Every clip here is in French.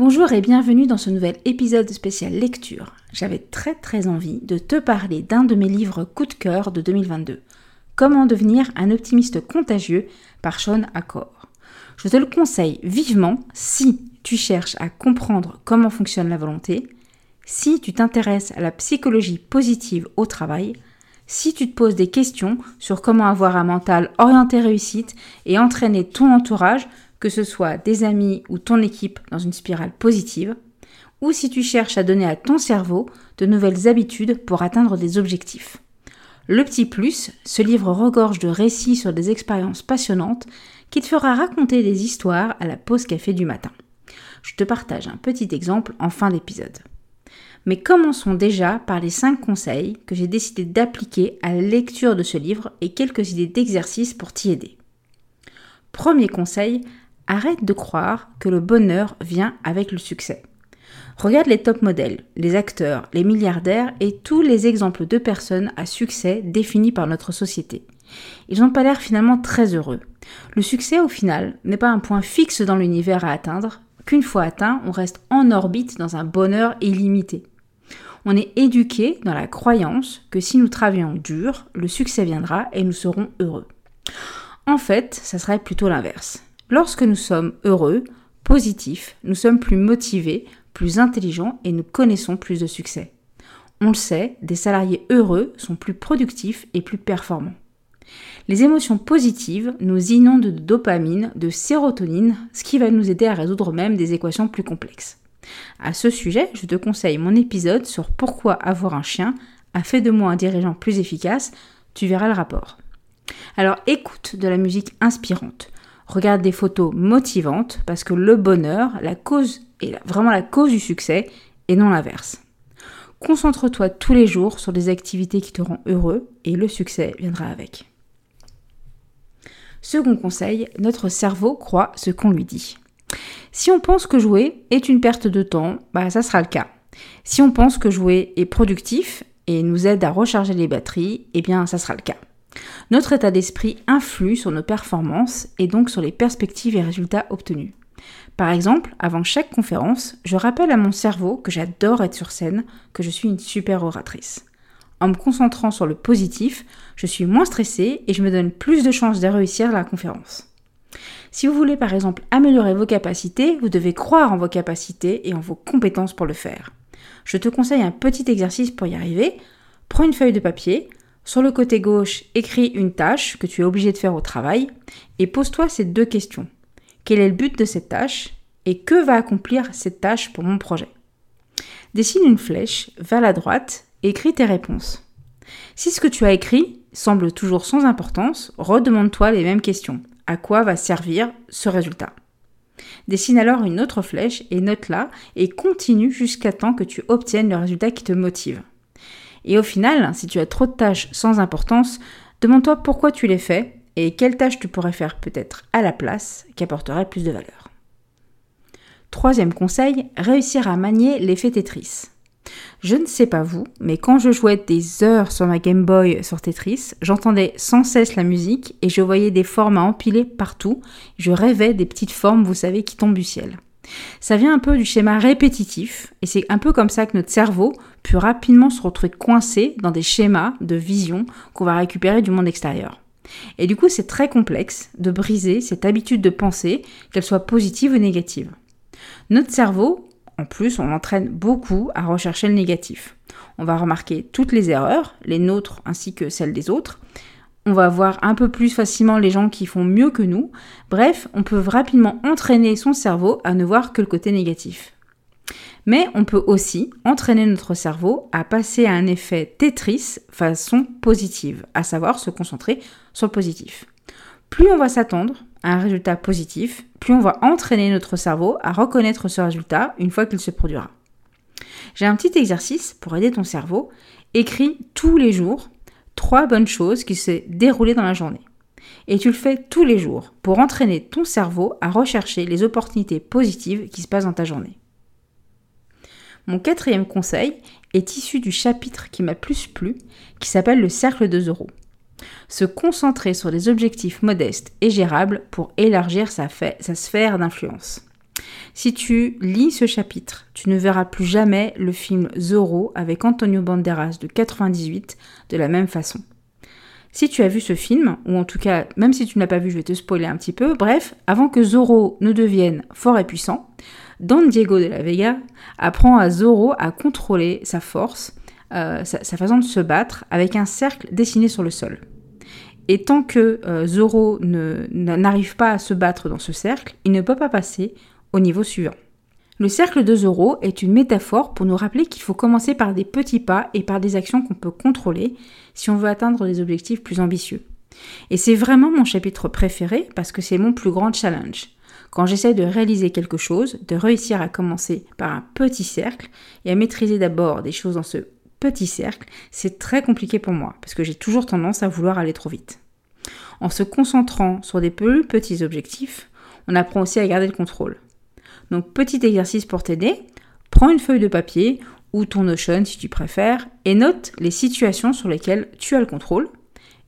Bonjour et bienvenue dans ce nouvel épisode spécial lecture. J'avais très très envie de te parler d'un de mes livres coup de cœur de 2022. Comment devenir un optimiste contagieux par Sean Accor. Je te le conseille vivement si tu cherches à comprendre comment fonctionne la volonté, si tu t'intéresses à la psychologie positive au travail, si tu te poses des questions sur comment avoir un mental orienté réussite et entraîner ton entourage que ce soit des amis ou ton équipe dans une spirale positive, ou si tu cherches à donner à ton cerveau de nouvelles habitudes pour atteindre des objectifs. Le petit plus, ce livre regorge de récits sur des expériences passionnantes qui te fera raconter des histoires à la pause café du matin. Je te partage un petit exemple en fin d'épisode. Mais commençons déjà par les 5 conseils que j'ai décidé d'appliquer à la lecture de ce livre et quelques idées d'exercices pour t'y aider. Premier conseil, Arrête de croire que le bonheur vient avec le succès. Regarde les top modèles, les acteurs, les milliardaires et tous les exemples de personnes à succès définis par notre société. Ils n'ont pas l'air finalement très heureux. Le succès, au final, n'est pas un point fixe dans l'univers à atteindre, qu'une fois atteint, on reste en orbite dans un bonheur illimité. On est éduqué dans la croyance que si nous travaillons dur, le succès viendra et nous serons heureux. En fait, ça serait plutôt l'inverse. Lorsque nous sommes heureux, positifs, nous sommes plus motivés, plus intelligents et nous connaissons plus de succès. On le sait, des salariés heureux sont plus productifs et plus performants. Les émotions positives nous inondent de dopamine, de sérotonine, ce qui va nous aider à résoudre même des équations plus complexes. À ce sujet, je te conseille mon épisode sur pourquoi avoir un chien a fait de moi un dirigeant plus efficace, tu verras le rapport. Alors écoute de la musique inspirante, Regarde des photos motivantes parce que le bonheur, la cause est vraiment la cause du succès et non l'inverse. Concentre-toi tous les jours sur des activités qui te rendent heureux et le succès viendra avec. Second conseil, notre cerveau croit ce qu'on lui dit. Si on pense que jouer est une perte de temps, bah ça sera le cas. Si on pense que jouer est productif et nous aide à recharger les batteries, eh bien ça sera le cas. Notre état d'esprit influe sur nos performances et donc sur les perspectives et résultats obtenus. Par exemple, avant chaque conférence, je rappelle à mon cerveau que j'adore être sur scène, que je suis une super oratrice. En me concentrant sur le positif, je suis moins stressée et je me donne plus de chances de réussir la conférence. Si vous voulez par exemple améliorer vos capacités, vous devez croire en vos capacités et en vos compétences pour le faire. Je te conseille un petit exercice pour y arriver. Prends une feuille de papier, sur le côté gauche, écris une tâche que tu es obligé de faire au travail et pose-toi ces deux questions. Quel est le but de cette tâche et que va accomplir cette tâche pour mon projet? Dessine une flèche vers la droite et écris tes réponses. Si ce que tu as écrit semble toujours sans importance, redemande-toi les mêmes questions. À quoi va servir ce résultat? Dessine alors une autre flèche et note-la et continue jusqu'à temps que tu obtiennes le résultat qui te motive. Et au final, si tu as trop de tâches sans importance, demande-toi pourquoi tu les fais et quelles tâches tu pourrais faire peut-être à la place qui apporteraient plus de valeur. Troisième conseil, réussir à manier l'effet Tetris. Je ne sais pas vous, mais quand je jouais des heures sur ma Game Boy sur Tetris, j'entendais sans cesse la musique et je voyais des formes à empiler partout. Je rêvais des petites formes, vous savez, qui tombent du ciel. Ça vient un peu du schéma répétitif, et c'est un peu comme ça que notre cerveau peut rapidement se retrouver coincé dans des schémas de vision qu'on va récupérer du monde extérieur. Et du coup, c'est très complexe de briser cette habitude de penser, qu'elle soit positive ou négative. Notre cerveau, en plus, on l'entraîne beaucoup à rechercher le négatif. On va remarquer toutes les erreurs, les nôtres ainsi que celles des autres. On va voir un peu plus facilement les gens qui font mieux que nous. Bref, on peut rapidement entraîner son cerveau à ne voir que le côté négatif. Mais on peut aussi entraîner notre cerveau à passer à un effet Tetris façon positive, à savoir se concentrer sur le positif. Plus on va s'attendre à un résultat positif, plus on va entraîner notre cerveau à reconnaître ce résultat une fois qu'il se produira. J'ai un petit exercice pour aider ton cerveau. Écris tous les jours trois bonnes choses qui s'est déroulées dans la journée. Et tu le fais tous les jours pour entraîner ton cerveau à rechercher les opportunités positives qui se passent dans ta journée. Mon quatrième conseil est issu du chapitre qui m'a plus plu, qui s'appelle le cercle de euros. Se concentrer sur des objectifs modestes et gérables pour élargir sa sphère d'influence. Si tu lis ce chapitre, tu ne verras plus jamais le film Zorro avec Antonio Banderas de 98 de la même façon. Si tu as vu ce film, ou en tout cas, même si tu ne l'as pas vu, je vais te spoiler un petit peu, bref, avant que Zorro ne devienne fort et puissant, Don Diego de la Vega apprend à Zorro à contrôler sa force, euh, sa, façon de se battre, avec un cercle dessiné sur le sol. Et tant que euh, Zorro n'arrive pas à se battre dans ce cercle, il ne peut pas passer au niveau suivant. Le cercle de Zorro est une métaphore pour nous rappeler qu'il faut commencer par des petits pas et par des actions qu'on peut contrôler si on veut atteindre des objectifs plus ambitieux. Et c'est vraiment mon chapitre préféré parce que c'est mon plus grand challenge. Quand j'essaie de réaliser quelque chose, de réussir à commencer par un petit cercle et à maîtriser d'abord des choses dans ce petit cercle, c'est très compliqué pour moi parce que j'ai toujours tendance à vouloir aller trop vite. En se concentrant sur des plus petits objectifs, on apprend aussi à garder le contrôle. Donc petit exercice pour t'aider, prends une feuille de papier ou ton Notion si tu préfères et note les situations sur lesquelles tu as le contrôle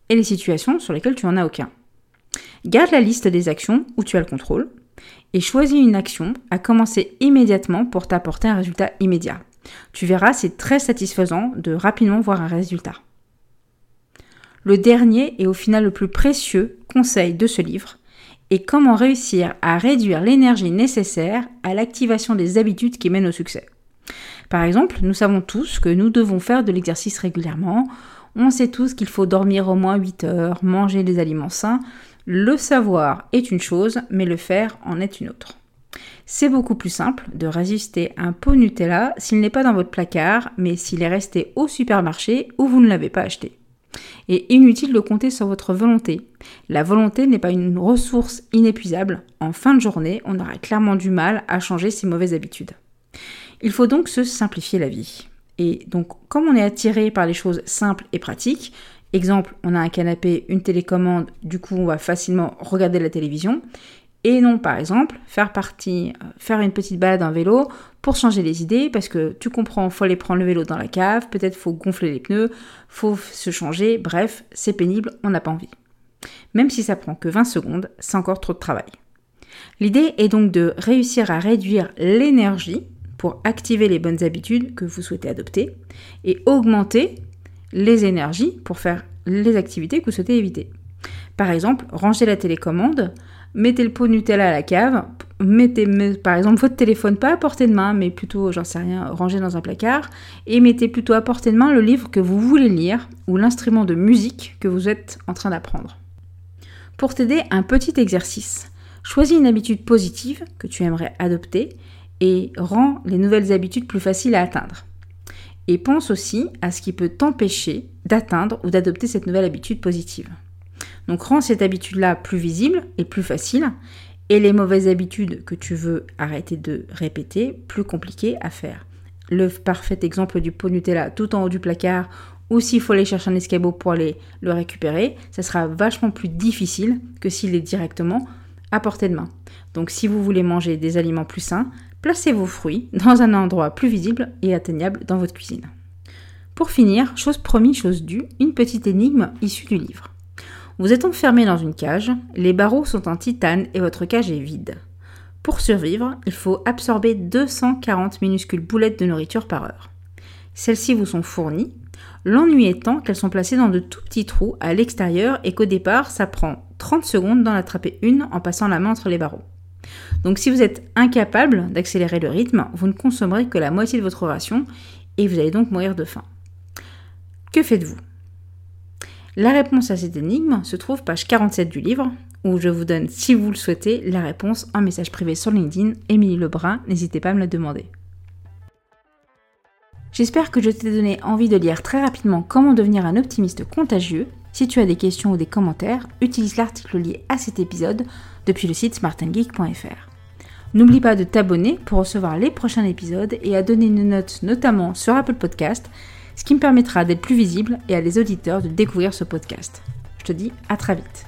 et les situations sur lesquelles tu n'en as aucun. Garde la liste des actions où tu as le contrôle et choisis une action à commencer immédiatement pour t'apporter un résultat immédiat. Tu verras, c'est très satisfaisant de rapidement voir un résultat. Le dernier et au final le plus précieux conseil de ce livre est comment réussir à réduire l'énergie nécessaire à l'activation des habitudes qui mènent au succès. Par exemple, nous savons tous que nous devons faire de l'exercice régulièrement, on sait tous qu'il faut dormir au moins 8 heures, manger des aliments sains, le savoir est une chose, mais le faire en est une autre. C'est beaucoup plus simple de résister à un pot Nutella s'il n'est pas dans votre placard, mais s'il est resté au supermarché ou vous ne l'avez pas acheté. Et inutile de compter sur votre volonté. La volonté n'est pas une ressource inépuisable. En fin de journée, on aura clairement du mal à changer ses mauvaises habitudes. Il faut donc se simplifier la vie. Et donc, comme on est attiré par les choses simples et pratiques, Exemple, on a un canapé, une télécommande, du coup on va facilement regarder la télévision. Et non, par exemple, faire partie, euh, faire une petite balade en vélo pour changer les idées, parce que tu comprends, faut aller prendre le vélo dans la cave, peut-être faut gonfler les pneus, faut se changer, bref, c'est pénible, on n'a pas envie. Même si ça prend que 20 secondes, c'est encore trop de travail. L'idée est donc de réussir à réduire l'énergie pour activer les bonnes habitudes que vous souhaitez adopter et augmenter les énergies pour faire les activités que vous souhaitez éviter. Par exemple, ranger la télécommande, mettez le pot Nutella à la cave, mettez par exemple votre téléphone pas à portée de main, mais plutôt, j'en sais rien, rangé dans un placard, et mettez plutôt à portée de main le livre que vous voulez lire ou l'instrument de musique que vous êtes en train d'apprendre. Pour t'aider, un petit exercice. Choisis une habitude positive que tu aimerais adopter et rends les nouvelles habitudes plus faciles à atteindre. Et pense aussi à ce qui peut t'empêcher d'atteindre ou d'adopter cette nouvelle habitude positive. Donc rends cette habitude-là plus visible et plus facile, et les mauvaises habitudes que tu veux arrêter de répéter, plus compliquées à faire. Le parfait exemple du pot Nutella tout en haut du placard, ou s'il faut aller chercher un escabeau pour aller le récupérer, ça sera vachement plus difficile que s'il est directement à portée de main. Donc si vous voulez manger des aliments plus sains, placez vos fruits dans un endroit plus visible et atteignable dans votre cuisine. Pour finir, chose promis, chose due, une petite énigme issue du livre. Vous êtes enfermé dans une cage, les barreaux sont en titane et votre cage est vide. Pour survivre, il faut absorber 240 minuscules boulettes de nourriture par heure. Celles-ci vous sont fournies, L'ennui étant qu'elles sont placées dans de tout petits trous à l'extérieur et qu'au départ, ça prend 30 secondes d'en attraper une en passant la main entre les barreaux. Donc si vous êtes incapable d'accélérer le rythme, vous ne consommerez que la moitié de votre ration et vous allez donc mourir de faim. Que faites-vous? La réponse à cette énigme se trouve page 47 du livre, où je vous donne, si vous le souhaitez, la réponse en message privé sur LinkedIn. Émilie Lebrun, n'hésitez pas à me la demander. J'espère que je t'ai donné envie de lire très rapidement Comment devenir un optimiste contagieux. Si tu as des questions ou des commentaires, utilise l'article lié à cet épisode depuis le site smartandgeek.fr. N'oublie pas de t'abonner pour recevoir les prochains épisodes et à donner une note notamment sur Apple Podcast, ce qui me permettra d'être plus visible et à les auditeurs de découvrir ce podcast. Je te dis à très vite.